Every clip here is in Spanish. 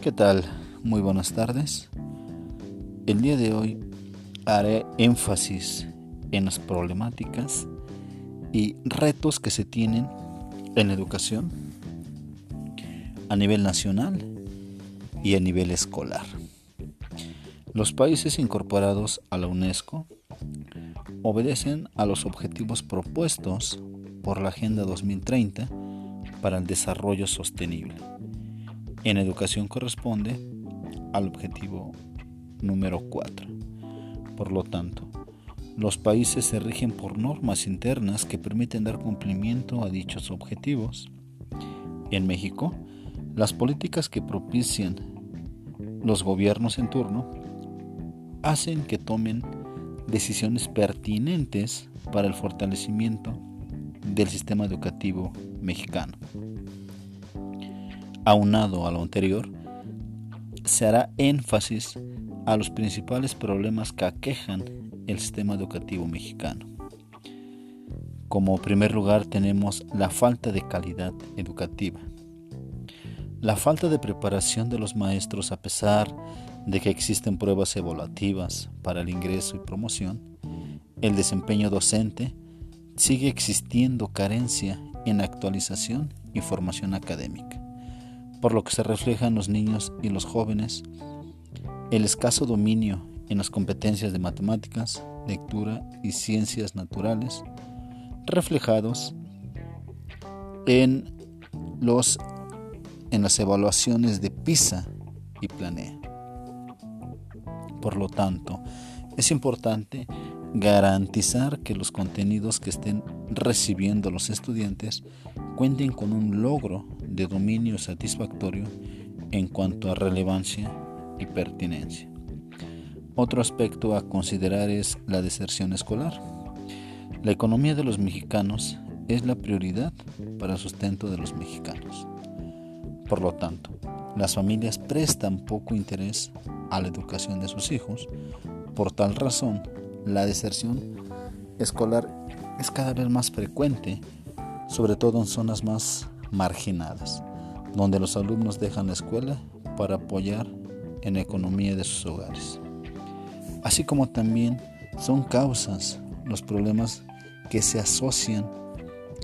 ¿Qué tal? Muy buenas tardes. El día de hoy haré énfasis en las problemáticas y retos que se tienen en la educación a nivel nacional y a nivel escolar. Los países incorporados a la UNESCO obedecen a los objetivos propuestos por la Agenda 2030 para el Desarrollo Sostenible en educación corresponde al objetivo número 4. Por lo tanto, los países se rigen por normas internas que permiten dar cumplimiento a dichos objetivos. En México, las políticas que propician los gobiernos en turno hacen que tomen decisiones pertinentes para el fortalecimiento del sistema educativo mexicano. Aunado a lo anterior, se hará énfasis a los principales problemas que aquejan el sistema educativo mexicano. Como primer lugar tenemos la falta de calidad educativa. La falta de preparación de los maestros a pesar de que existen pruebas evaluativas para el ingreso y promoción, el desempeño docente sigue existiendo carencia en actualización y formación académica por lo que se refleja en los niños y los jóvenes el escaso dominio en las competencias de matemáticas, lectura y ciencias naturales, reflejados en, los, en las evaluaciones de PISA y Planea. Por lo tanto, es importante garantizar que los contenidos que estén recibiendo los estudiantes cuenten con un logro de dominio satisfactorio en cuanto a relevancia y pertinencia. Otro aspecto a considerar es la deserción escolar. La economía de los mexicanos es la prioridad para el sustento de los mexicanos. Por lo tanto, las familias prestan poco interés a la educación de sus hijos. Por tal razón, la deserción escolar es cada vez más frecuente, sobre todo en zonas más marginadas, donde los alumnos dejan la escuela para apoyar en la economía de sus hogares. Así como también son causas los problemas que se asocian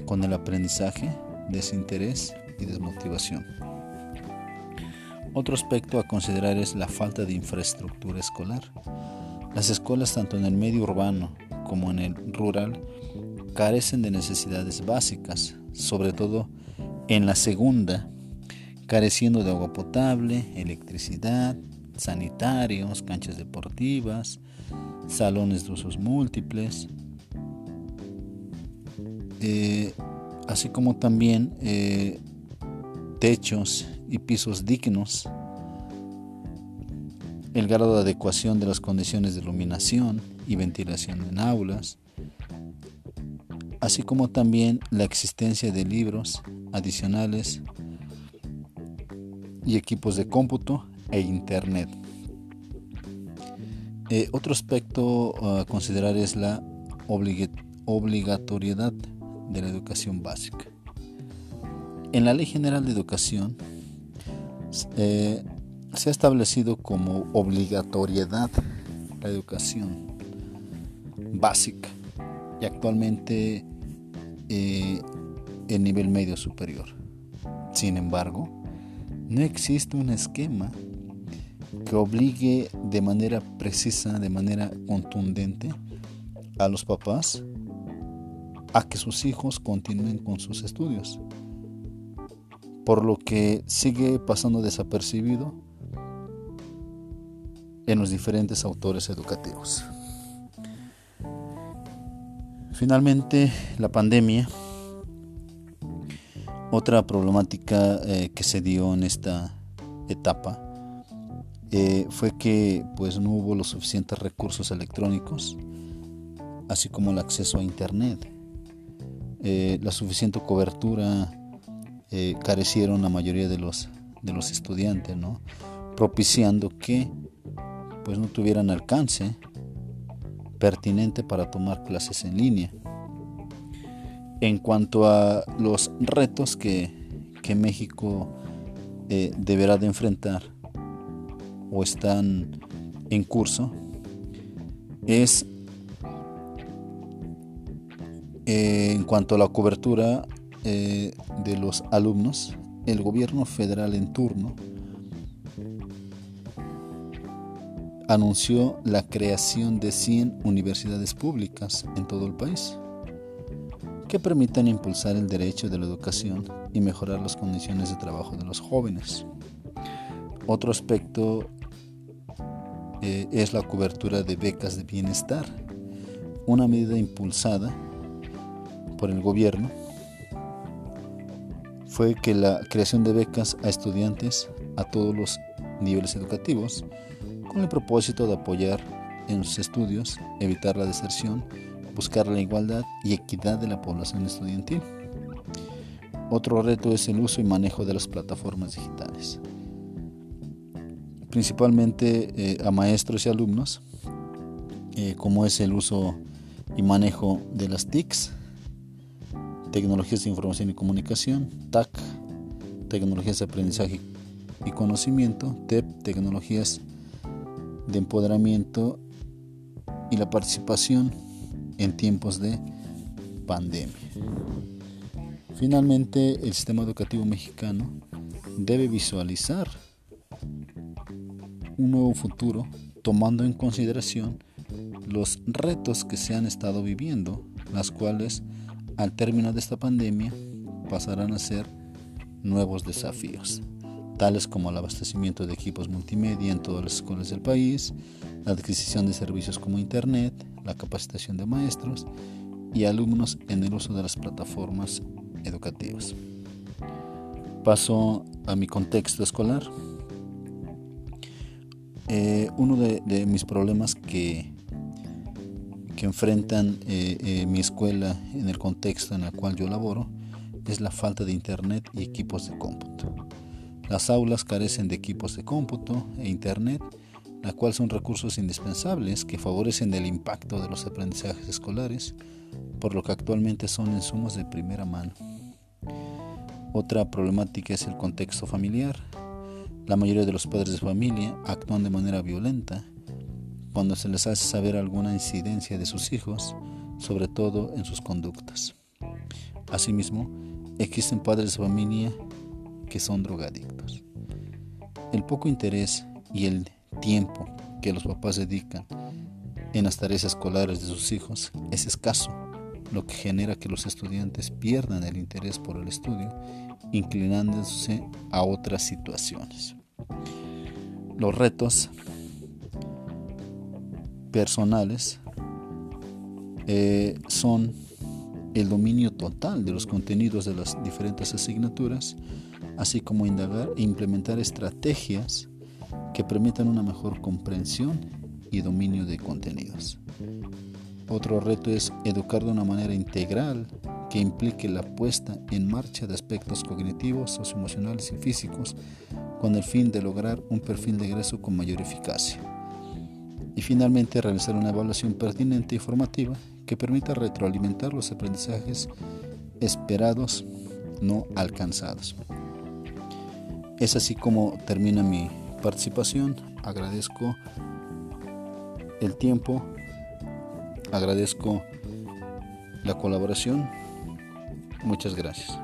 con el aprendizaje, desinterés y desmotivación. Otro aspecto a considerar es la falta de infraestructura escolar. Las escuelas tanto en el medio urbano como en el rural carecen de necesidades básicas, sobre todo en la segunda, careciendo de agua potable, electricidad, sanitarios, canchas deportivas, salones de usos múltiples, eh, así como también eh, techos y pisos dignos, el grado de adecuación de las condiciones de iluminación y ventilación en aulas, así como también la existencia de libros adicionales y equipos de cómputo e internet. Eh, otro aspecto a considerar es la obligatoriedad de la educación básica. En la Ley General de Educación eh, se ha establecido como obligatoriedad la educación básica y actualmente eh, el nivel medio superior. Sin embargo, no existe un esquema que obligue de manera precisa, de manera contundente a los papás a que sus hijos continúen con sus estudios. Por lo que sigue pasando desapercibido en los diferentes autores educativos. Finalmente, la pandemia, otra problemática eh, que se dio en esta etapa eh, fue que pues no hubo los suficientes recursos electrónicos, así como el acceso a internet, eh, la suficiente cobertura carecieron la mayoría de los de los estudiantes, ¿no? propiciando que pues no tuvieran alcance pertinente para tomar clases en línea. En cuanto a los retos que, México eh, deberá de enfrentar o están en curso es eh, en cuanto a la cobertura eh, de los alumnos, el gobierno federal en turno anunció la creación de 100 universidades públicas en todo el país que permitan impulsar el derecho de la educación y mejorar las condiciones de trabajo de los jóvenes. Otro aspecto eh, es la cobertura de becas de bienestar, una medida impulsada por el gobierno fue que la creación de becas a estudiantes a todos los niveles educativos con el propósito de apoyar en sus estudios, evitar la deserción, buscar la igualdad y equidad de la población estudiantil. Otro reto es el uso y manejo de las plataformas digitales, principalmente eh, a maestros y alumnos, eh, como es el uso y manejo de las TICs, tecnologías de información y comunicación, TAC, tecnologías de aprendizaje y conocimiento, TEP, tecnologías de empoderamiento y la participación en tiempos de pandemia. Finalmente, el sistema educativo mexicano debe visualizar un nuevo futuro tomando en consideración los retos que se han estado viviendo, las cuales al término de esta pandemia pasarán a ser nuevos desafíos, tales como el abastecimiento de equipos multimedia en todas las escuelas del país, la adquisición de servicios como Internet, la capacitación de maestros y alumnos en el uso de las plataformas educativas. Paso a mi contexto escolar. Eh, uno de, mis problemas que, que enfrentan eh, eh, mi escuela en el contexto en el cual yo laboro es la falta de internet y equipos de cómputo. Las aulas carecen de equipos de cómputo e internet, la cual son recursos indispensables que favorecen el impacto de los aprendizajes escolares, por lo que actualmente son insumos de primera mano. Otra problemática es el contexto familiar. La mayoría de los padres de familia actúan de manera violenta cuando se les hace saber alguna incidencia de sus hijos, sobre todo en sus conductas. Asimismo, existen padres de familia que son drogadictos. El poco interés y el tiempo que los papás dedican en las tareas escolares de sus hijos es escaso, lo que genera que los estudiantes pierdan el interés por el estudio inclinándose a otras situaciones. Los retos personales eh, son el dominio total de los contenidos de las diferentes asignaturas, así como indagar e implementar estrategias que permitan una mejor comprensión y dominio de contenidos. Otro reto es educar de una manera integral que implique la puesta en marcha de aspectos cognitivos, socioemocionales y físicos con el fin de lograr un perfil de egreso con mayor eficacia. Y finalmente realizar una evaluación pertinente y formativa que permita retroalimentar los aprendizajes esperados no alcanzados. Es así como termina mi participación. Agradezco el tiempo, agradezco la colaboración Muchas gracias.